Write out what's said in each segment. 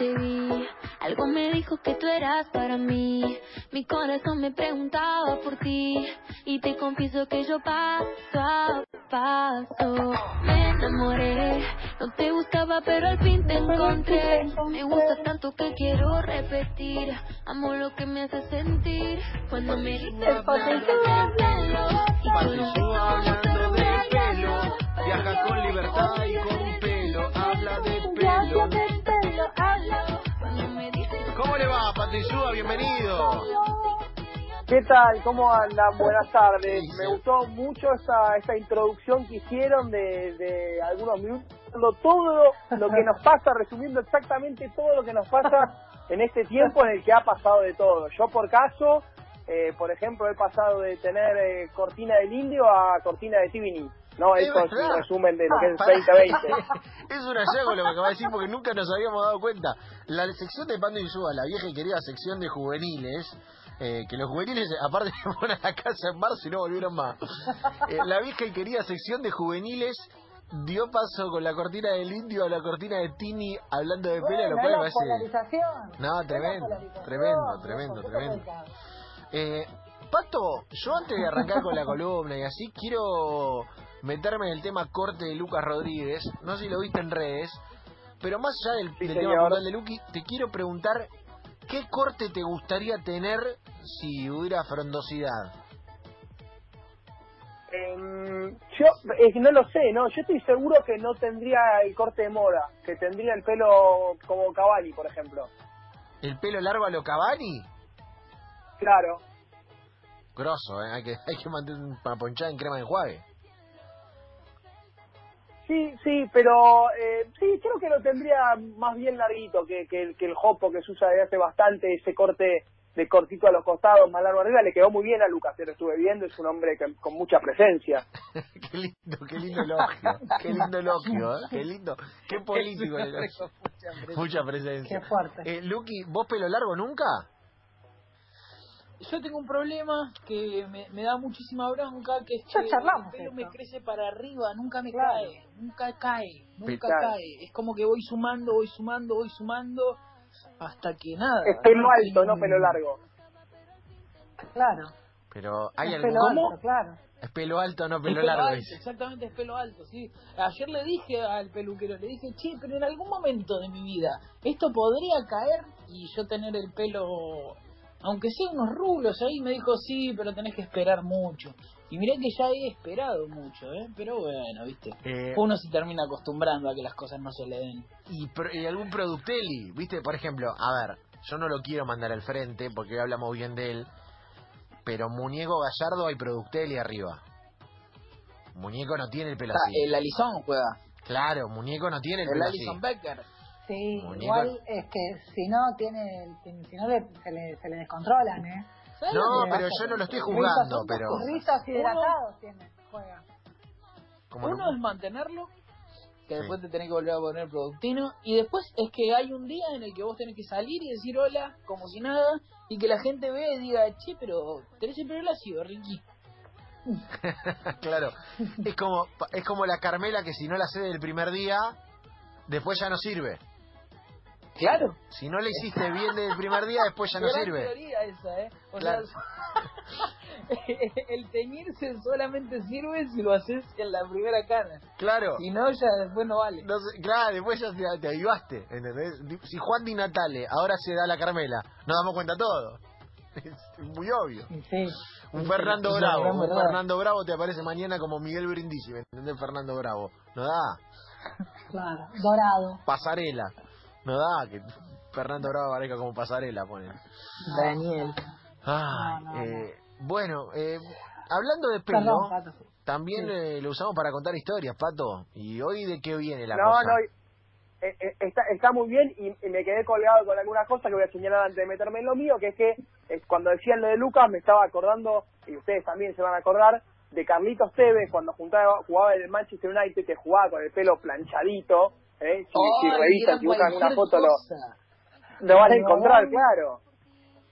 te vi. Algo me dijo que tú eras para mí. Mi corazón me preguntaba por ti. Y te confieso que yo paso a paso. Me enamoré. No te buscaba, pero al fin te encontré. Me gusta tanto que quiero repetir. Amo lo que me hace sentir. Cuando me dices. Viaja con libertad y con Bienvenido. ¿Qué tal? ¿Cómo andan? Buenas tardes. Me gustó mucho esta, esta introducción que hicieron de, de algunos minutos. Todo lo que nos pasa, resumiendo exactamente todo lo que nos pasa en este tiempo en el que ha pasado de todo. Yo, por caso, eh, por ejemplo, he pasado de tener eh, cortina del indio a cortina de Tibini. No, Es esto es un resumen de lo que es Pará. 2020. es un hallazgo lo que acaba de decir porque nunca nos habíamos dado cuenta. La sección de Pando y Suba, la vieja y querida sección de juveniles, eh, que los juveniles, aparte se fueron a la casa en marzo y no volvieron más. Eh, la vieja y querida sección de juveniles dio paso con la cortina del indio a la cortina de Tini hablando de pelo, lo cual me parece... polarización. No, tremendo, tremendo, tremendo, tremendo. Eh, Pato, yo antes de arrancar con la columna y así, quiero meterme en el tema corte de Lucas Rodríguez. No sé si lo viste en redes, pero más allá del, Sí, del tema puntual de Luqui, te quiero preguntar qué corte te gustaría tener si hubiera frondosidad. Em, yo no lo sé, no. Yo estoy seguro que no tendría el corte de moda, que tendría el pelo como Cavalli, por ejemplo. ¿El pelo largo a lo Cavani? Claro. Grosso, ¿eh? hay que, hay que mantener para ponchar en crema de enjuague. Sí, sí, pero eh, sí, creo que lo tendría más bien larguito que, que, el- que el jopo que se usa desde hace bastante, ese corte de cortito a los costados, más largo arriba, le quedó muy bien a Lucas, yo lo estuve viendo, es un hombre que- con mucha presencia. qué lindo, qué lindo elogio, qué lindo elogio, ¿eh? qué lindo, qué político el elogio. Mucha presencia. Qué fuerte. Eh, Luqui, ¿vos pelo largo nunca? Yo tengo un problema que me, me da muchísima bronca, que es Ya que el pelo esto. me crece para arriba, nunca me Claro. cae, nunca cae, nunca cae. Es como que voy sumando, voy sumando, voy sumando, hasta que nada. Es pelo ¿no? alto, no pelo largo. Claro. Pero hay es algún... pelo ¿Cómo? alto, claro. Es pelo alto, no Es pelo pelo largo. alto, dice. exactamente, es pelo alto, sí. Ayer le dije al peluquero, le dije, che, pero en algún momento de mi vida, esto podría caer y yo tener el pelo, aunque sea unos rulos ahí, me dijo, sí, pero tenés que esperar mucho. Y mirá que ya he esperado mucho, ¿eh? Pero bueno, viste. Eh, Uno se termina acostumbrando a que las cosas no se le den. y, y algún producteli, ¿viste? Por ejemplo, a ver, yo no lo quiero mandar al frente porque hoy hablamos bien de él, pero Muñeco Gallardo hay producteli arriba. Muñeco no tiene el pelo así. el Alison juega, Claro, Muñeco no tiene el el pelo así. Alison Becker. Sí, igual es que si no tiene, si no le, se, le, se le descontrolan, ¿eh? ¿Sabes No, pero yo no lo estoy Rizos- jugando, pero... Rizos hidratados tiene, juega. como Uno no- es mantenerlo, que Sí. después te tenés que volver a poner productino, y después es que hay un día en el que vos tenés que salir y decir hola, como si nada, y que la gente vea y diga, che, pero tenés el pelo lacio, Ricky. claro, es como, es como la Carmela que si no la hace del primer día, después ya no sirve. Claro. Si no le hiciste bien desde el primer día, después ya no Gran sirve. teoría esa, ¿eh? O Claro. sea, el teñirse solamente sirve si lo haces en la primera cana. Claro. Si no, ya después no vale. No sé, claro, después ya te, te avivaste, ¿entendés? Si Juan Di Natale ahora se da la Carmela, nos damos cuenta todo. Es muy obvio. Sí. Un Fernando Bravo, un verdad. Fernando Bravo te aparece mañana como Miguel Brindisi, ¿me entendés? Fernando Bravo. No da. Claro, dorado. Pasarela. No da que Fernando Bravo aparezca como pasarela, ponen. Daniel. Ay, No, no, eh, Bueno, eh, hablando de pelo, Perdón, Pato. también Sí. eh, lo usamos para contar historias, Pato. ¿Y hoy de qué viene la no, cosa? no, eh, eh, está, está muy bien y, y me quedé colgado con algunas cosas que voy a señalar antes de meterme en lo mío, que es que eh, cuando decían lo de Lucas me estaba acordando, y ustedes también se van a acordar, de Carlitos Tevez cuando juntaba, jugaba en el Manchester United, que jugaba con el pelo planchadito. ¿Eh? Si, si Ay, revisan, era si buscan una foto, lo, lo van a encontrar, algodón. claro.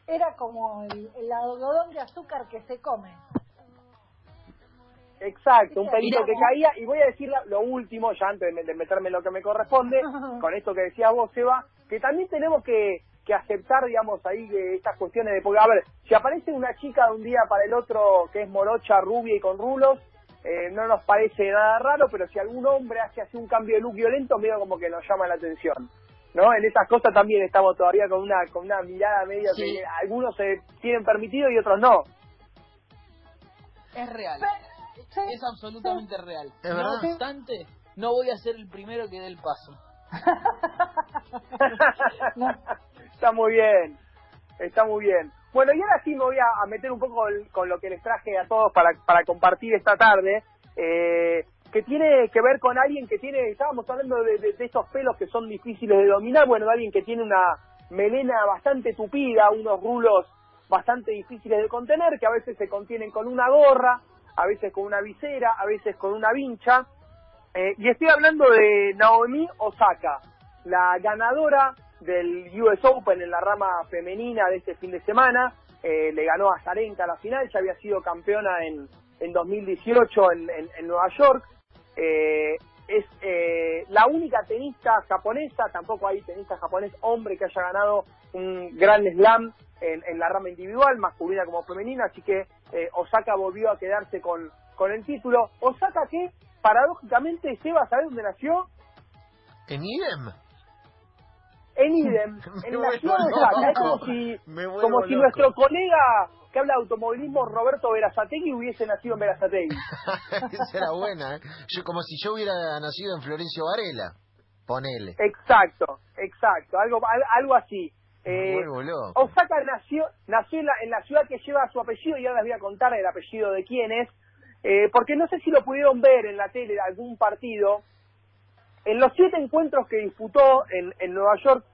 Era como el, el algodón de azúcar que se come. Exacto, un pelito que caía. Y voy a decir la- lo último, ya antes de, de meterme en lo que me corresponde, con esto que decía vos, Eva, que también tenemos que, que aceptar, digamos, ahí que estas cuestiones de, porque a ver, si aparece una chica de un día para el otro que es morocha, rubia y con rulos, eh, no nos parece nada raro, pero si algún hombre hace así un cambio de look violento, medio como que nos llama la atención. ¿No? En esas cosas también estamos todavía con una con una mirada medio Sí. que algunos se tienen permitido y otros no. Es real. Sí, Es absolutamente real. Es no obstante, no voy a ser el primero que dé el paso. No. Está muy bien, está muy bien. Bueno, y ahora sí me voy a, meter un poco con lo que les traje a todos para, para compartir esta tarde, eh, que tiene que ver con alguien que tiene, estábamos hablando de, de, de pelos que son difíciles de dominar, bueno, alguien que tiene una melena bastante tupida, unos rulos bastante difíciles de contener, que a veces se contienen con una gorra, a veces con una visera, a veces con una vincha, eh, y estoy hablando de Naomi Osaka, la ganadora del US Open en la rama femenina de este fin de semana. Eh, le ganó a Zarenka la final, ya había sido campeona en, en 2018 en, en- en Nueva York. Eh, es eh, la única tenista japonesa, tampoco hay tenista japonés hombre que haya ganado un gran slam en, en la rama individual, masculina como femenina, así que eh, Osaka volvió a quedarse con, con el título. Osaka que, paradójicamente, Seba, ¿sabes dónde nació? ¿En idem? En Idem, en la vuelvo ciudad de loco. Osaka. Es como si, como si nuestro colega que habla de automovilismo, Roberto Verazategui, hubiese nacido en Verazategui. Esa era buena, ¿eh? Yo, como si yo hubiera nacido en Florencio Varela. Ponele. Exacto, exacto, algo, al- algo así. Eh. Osaka nació, nació en, la, en la ciudad que lleva su apellido y ahora les voy a contar el apellido de quién es, eh, porque no sé si lo pudieron ver en la tele de algún partido. En los siete encuentros que disputó en, en Nueva York,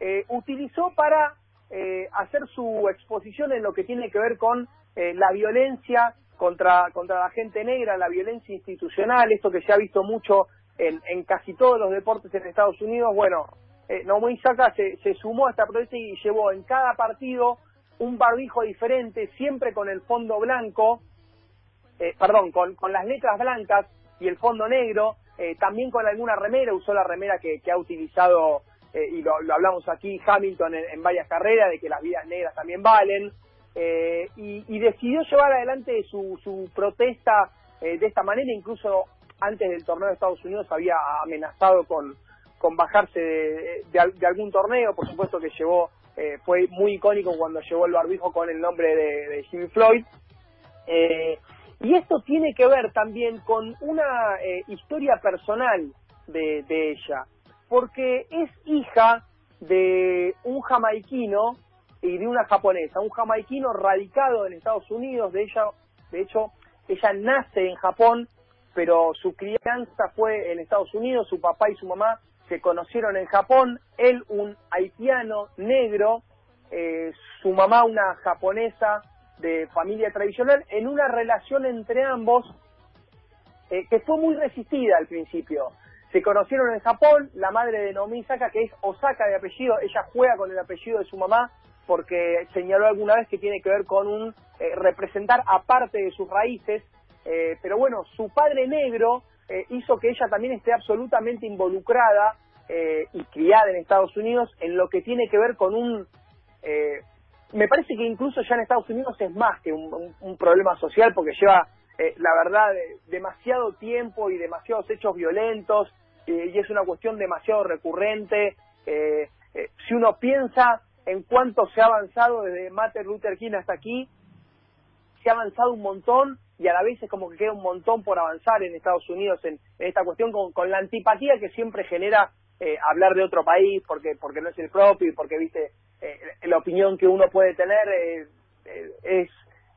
eh, utilizó para eh, hacer su exposición en lo que tiene que ver con eh, la violencia contra, contra la gente negra, la violencia institucional, esto que se ha visto mucho en, en casi todos los deportes en Estados Unidos. Bueno, eh, Naomi Osaka se, se sumó a esta protesta y llevó en cada partido un barbijo diferente, siempre con el fondo blanco, eh, perdón, con, con las letras blancas y el fondo negro, eh, también con alguna remera, usó la remera que, ha utilizado, eh, y lo, hablamos aquí, Hamilton en, varias carreras, de que las vidas negras también valen, eh, y, decidió llevar adelante su, protesta de esta manera, incluso antes del torneo de Estados Unidos había amenazado con, con bajarse de, de al- de algún torneo, por supuesto que llevó, fue muy icónico cuando llevó el barbijo con el nombre de, de Jimmy Floyd, y esto tiene que ver también con una eh, historia personal de, de ella, porque es hija de un jamaiquino y de una japonesa, un jamaiquino radicado en Estados Unidos, de ella, de hecho, ella nace en Japón, pero su crianza fue en Estados Unidos, su papá y su mamá se conocieron en Japón, él un haitiano negro, eh, su mamá una japonesa de familia tradicional, en una relación entre ambos eh, que fue muy resistida al principio. Se conocieron en Japón, la madre de Naomi Osaka, que es Osaka de apellido, ella juega con el apellido de su mamá porque señaló alguna vez que tiene que ver con un eh, representar aparte de sus raíces, eh, pero bueno, su padre negro eh, hizo que ella también esté absolutamente involucrada y criada en Estados Unidos en lo que tiene que ver con un me parece que incluso ya en Estados Unidos es más que un, problema social porque lleva, eh, la verdad, demasiado tiempo y demasiados hechos violentos eh, y es una cuestión demasiado recurrente. Eh, eh, si uno piensa en cuánto se ha avanzado desde Martin Luther King hasta aquí, se ha avanzado un montón y a la vez es como que queda un montón por avanzar en Estados Unidos en, en esta cuestión con, con la antipatía que siempre genera eh, hablar de otro país porque porque no es el propio y porque viste eh, la opinión que uno puede tener eh, eh, es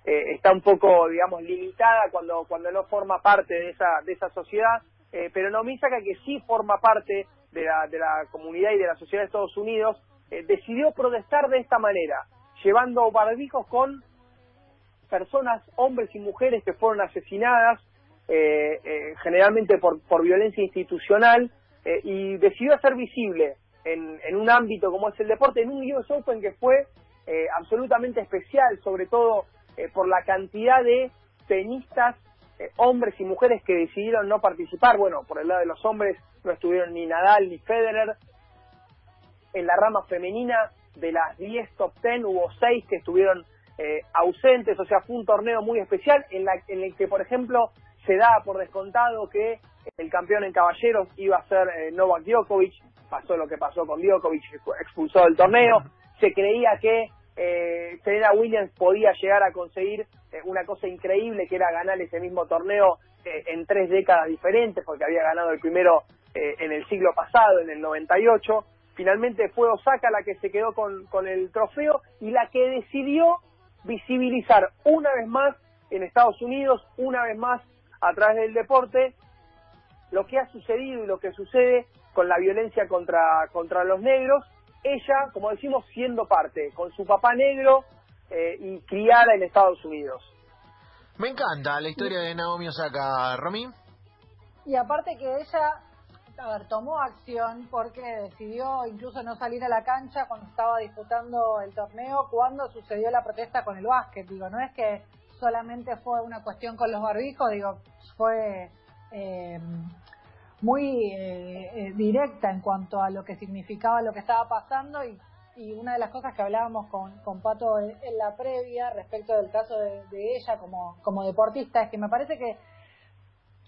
eh, está un poco digamos limitada cuando cuando no forma parte de esa de esa sociedad pero no me saca que sí forma parte de la de la comunidad y de la sociedad de Estados Unidos decidió protestar de esta manera llevando barbijos con personas, hombres y mujeres que fueron asesinadas, eh, generalmente por, por violencia institucional, y decidió hacer visible en, un ámbito como es el deporte, en un US Open que fue eh, absolutamente especial, sobre todo eh, por la cantidad de tenistas, eh, hombres y mujeres que decidieron no participar. Bueno, por el lado de los hombres no estuvieron ni Nadal ni Federer, en la rama femenina de las 10 top 10 hubo 6 que estuvieron eh, ausentes, o sea, fue un torneo muy especial en, la, en el que, por ejemplo, se da por descontado que el campeón en caballeros iba a ser Novak Djokovic, pasó lo que pasó con Djokovic, expulsó del torneo, se creía que eh, Serena Williams podía llegar a conseguir eh, una cosa increíble que era ganar ese mismo torneo eh, en tres décadas diferentes, porque había ganado el primero en el siglo pasado, en el 98. Finalmente fue Osaka la que se quedó con, con el trofeo y la que decidió visibilizar una vez más en Estados Unidos, una vez más a través del deporte, lo que ha sucedido y lo que sucede con la violencia contra, contra los negros, ella, como decimos, siendo parte, con su papá negro eh, y criada en Estados Unidos. Me encanta la historia de Naomi Osaka, Romy. Y aparte que ella, a ver, tomó acción porque decidió incluso no salir a la cancha cuando estaba disputando el torneo, cuando sucedió la protesta con el básquet. Digo, no es que solamente fue una cuestión con los barbijos, digo, fue eh, muy eh, eh, directa en cuanto a lo que significaba lo que estaba pasando y, una de las cosas que hablábamos con, con Pato en, la previa respecto del caso de, ella como, como deportista es que me parece que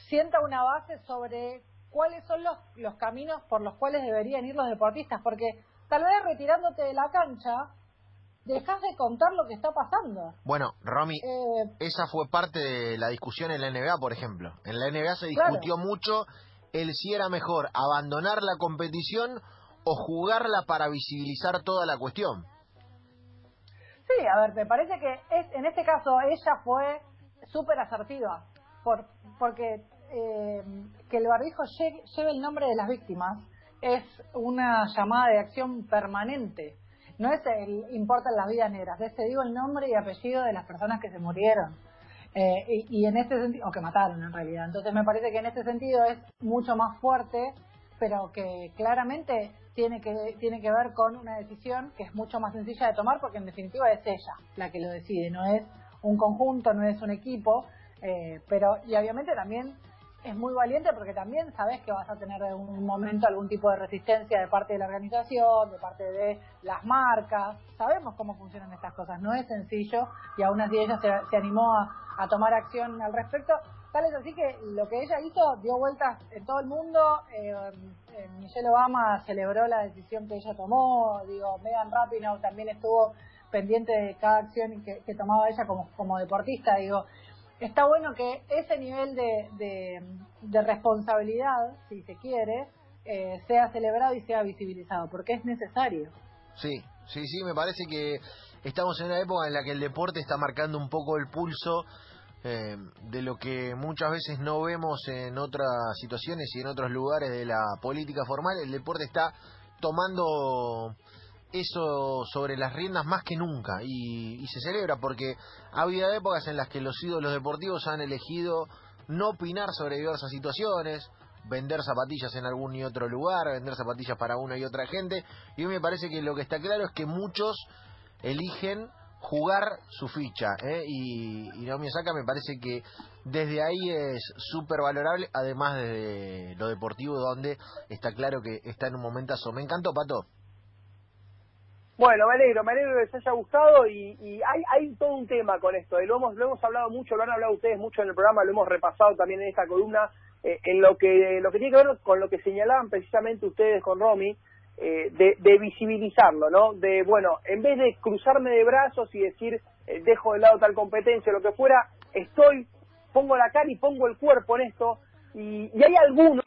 sienta una base sobre cuáles son los, los caminos por los cuales deberían ir los deportistas, porque tal vez retirándote de la cancha dejas de contar lo que está pasando. Bueno, Romy, eh, esa fue parte de la discusión en la NBA, por ejemplo. En la NBA se discutió mucho el si era mejor abandonar la competición o jugarla para visibilizar toda la cuestión. Sí, a ver, me parece que es, en este caso ella fue súper asertiva, por, porque eh, que el barbijo lleve el nombre de las víctimas es una llamada de acción permanente no es el importan las vidas negras, es te digo el nombre y apellido de las personas que se murieron. Eh, y, en este sentido, o que mataron en realidad. Entonces me parece que en este sentido es mucho más fuerte, pero que claramente tiene que, tiene que ver con una decisión que es mucho más sencilla de tomar porque en definitiva es ella la que lo decide, no es un conjunto, no es un equipo, eh, pero y obviamente también es muy valiente porque también sabes que vas a tener en un momento algún tipo de resistencia de parte de la organización, de parte de las marcas. Sabemos cómo funcionan estas cosas, no es sencillo y aún así ella se, animó a, tomar acción al respecto. Tal es así que lo que ella hizo dio vueltas en todo el mundo. Eh, eh, Michelle Obama celebró la decisión que ella tomó. Digo, Megan Rapinoe también estuvo pendiente de cada acción que, tomaba ella como, como deportista. Digo, está bueno que ese nivel de, de, responsabilidad, si se quiere, eh, sea celebrado y sea visibilizado, porque es necesario. Sí, sí, sí, me parece que estamos en una época en la que el deporte está marcando un poco el pulso eh, de lo que muchas veces no vemos en otras situaciones y en otros lugares de la política formal. El deporte está tomando eso sobre las riendas más que nunca y, se celebra porque ha habido épocas en las que los ídolos deportivos han elegido no opinar sobre diversas situaciones, vender zapatillas en algún y otro lugar, vender zapatillas para una y otra gente y me parece que lo que está claro es que muchos eligen jugar su ficha ¿eh? y, y Naomi Osaka me parece que desde ahí es súper valorable además de lo deportivo donde está claro que está en un momentazo me encantó Pato bueno, me alegro, me alegro que les haya gustado y, hay, hay todo un tema con esto. Y lo hemos, lo hemos hablado mucho, lo han hablado ustedes mucho en el programa, lo hemos repasado también en esta columna, eh, en lo que, lo que tiene que ver con lo que señalaban precisamente ustedes con Romy, eh, de, visibilizarlo, ¿no? De, bueno, en vez de cruzarme de brazos y decir, eh, dejo de lado tal competencia lo que fuera, estoy, pongo la cara y pongo el cuerpo en esto. Y, y hay algunos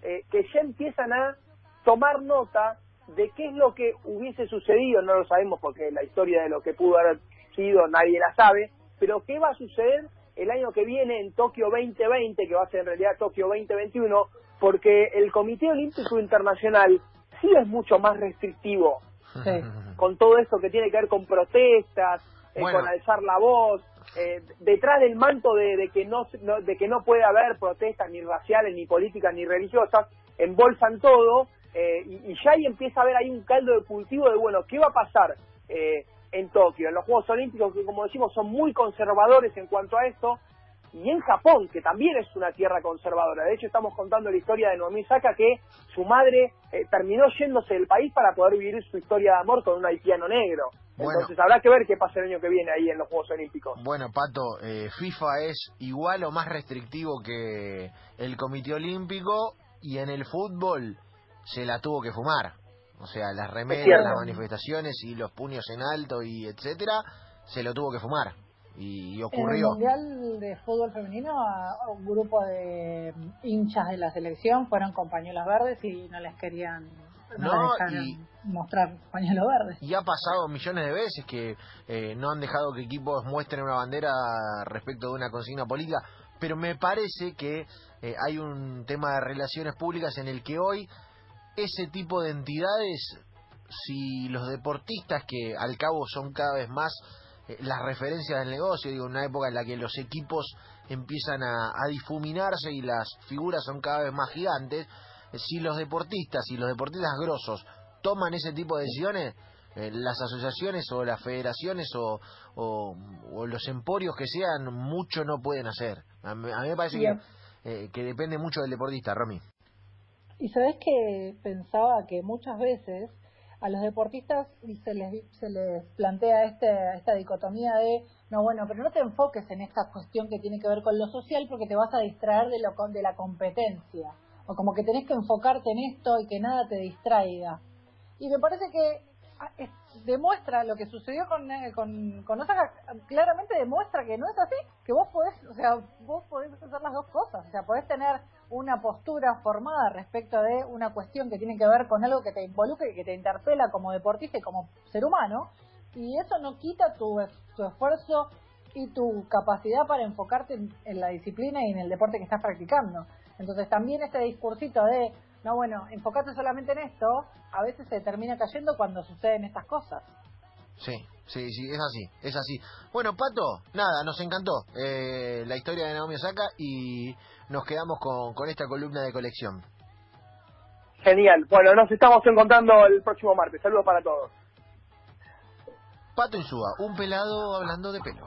que ya empiezan a tomar nota de qué es lo que hubiese sucedido, no lo sabemos porque la historia de lo que pudo haber sido nadie la sabe, pero qué va a suceder el año que viene en Tokio 2020, que va a ser en realidad Tokio 2021, porque el Comité Olímpico Internacional sí es mucho más restrictivo con todo esto que tiene que ver con protestas, eh, con alzar la voz, eh, detrás del manto de, que no, de que no puede haber protestas ni raciales, ni políticas, ni religiosas, embolsan todo eh, y, ya ahí empieza a haber ahí un caldo de cultivo de, bueno, ¿qué va a pasar eh, en Tokio? En los Juegos Olímpicos, que como decimos son muy conservadores en cuanto a esto, y en Japón, que también es una tierra conservadora. De hecho, estamos contando la historia de Naomi Osaka, que su madre eh, terminó yéndose del país para poder vivir su historia de amor con un haitiano negro. Entonces habrá que ver qué pasa el año que viene ahí en los Juegos Olímpicos. Bueno, Pato, eh, FIFA es igual o más restrictivo que el Comité Olímpico y en el fútbol se la tuvo que fumar. O sea, las remeras, las manifestaciones y los puños en alto y etcétera, se lo tuvo que fumar. Y, ocurrió. En el Mundial de Fútbol Femenino, un grupo de hinchas de la selección fueron con pañuelos verdes y no les querían no, mostrar pañuelos verdes. Y ha pasado millones de veces que eh, no han dejado que equipos muestren una bandera respecto de una consigna política, pero me parece que eh, hay un tema de relaciones públicas en el que hoy ese tipo de entidades, si los deportistas que al cabo son cada vez más las referencias del negocio, digo, una época en la que los equipos empiezan a, difuminarse y las figuras son cada vez más gigantes, eh, si los deportistas y los deportistas grosos toman ese tipo de decisiones, eh, las asociaciones o las federaciones o, o, los emporios que sean, mucho no pueden hacer. A mí, me parece que, que depende mucho del deportista, Romy. Y sabes que pensaba que muchas veces a los deportistas se les, se les plantea este, esta dicotomía de, no, bueno, pero no te enfoques en esta cuestión que tiene que ver con lo social porque te vas a distraer de, lo, de la competencia. O como que tenés que enfocarte en esto y que nada te distraiga. Y me parece que ah, demuestra lo que sucedió con, eh, con, con Osaka, claramente demuestra que no es así, que vos podés, o sea, vos podés hacer las dos cosas, o sea, podés tener una postura formada respecto de una cuestión que tiene que ver con algo que te involucre que te interpela como deportista y como ser humano, y eso no quita tu, tu esfuerzo y tu capacidad para enfocarte en, la disciplina y en el deporte que estás practicando. Entonces también este discursito de, no bueno, enfocate solamente en esto, a veces se termina cayendo cuando suceden estas cosas. Sí, sí, sí, es así, es así. Bueno, Pato, nada, nos encantó eh, la historia de Naomi Osaka y nos quedamos con, con esta columna de colección. Genial. Bueno, nos estamos encontrando el próximo martes. Saludos para todos. Pato Insúa, un pelado hablando de pelo.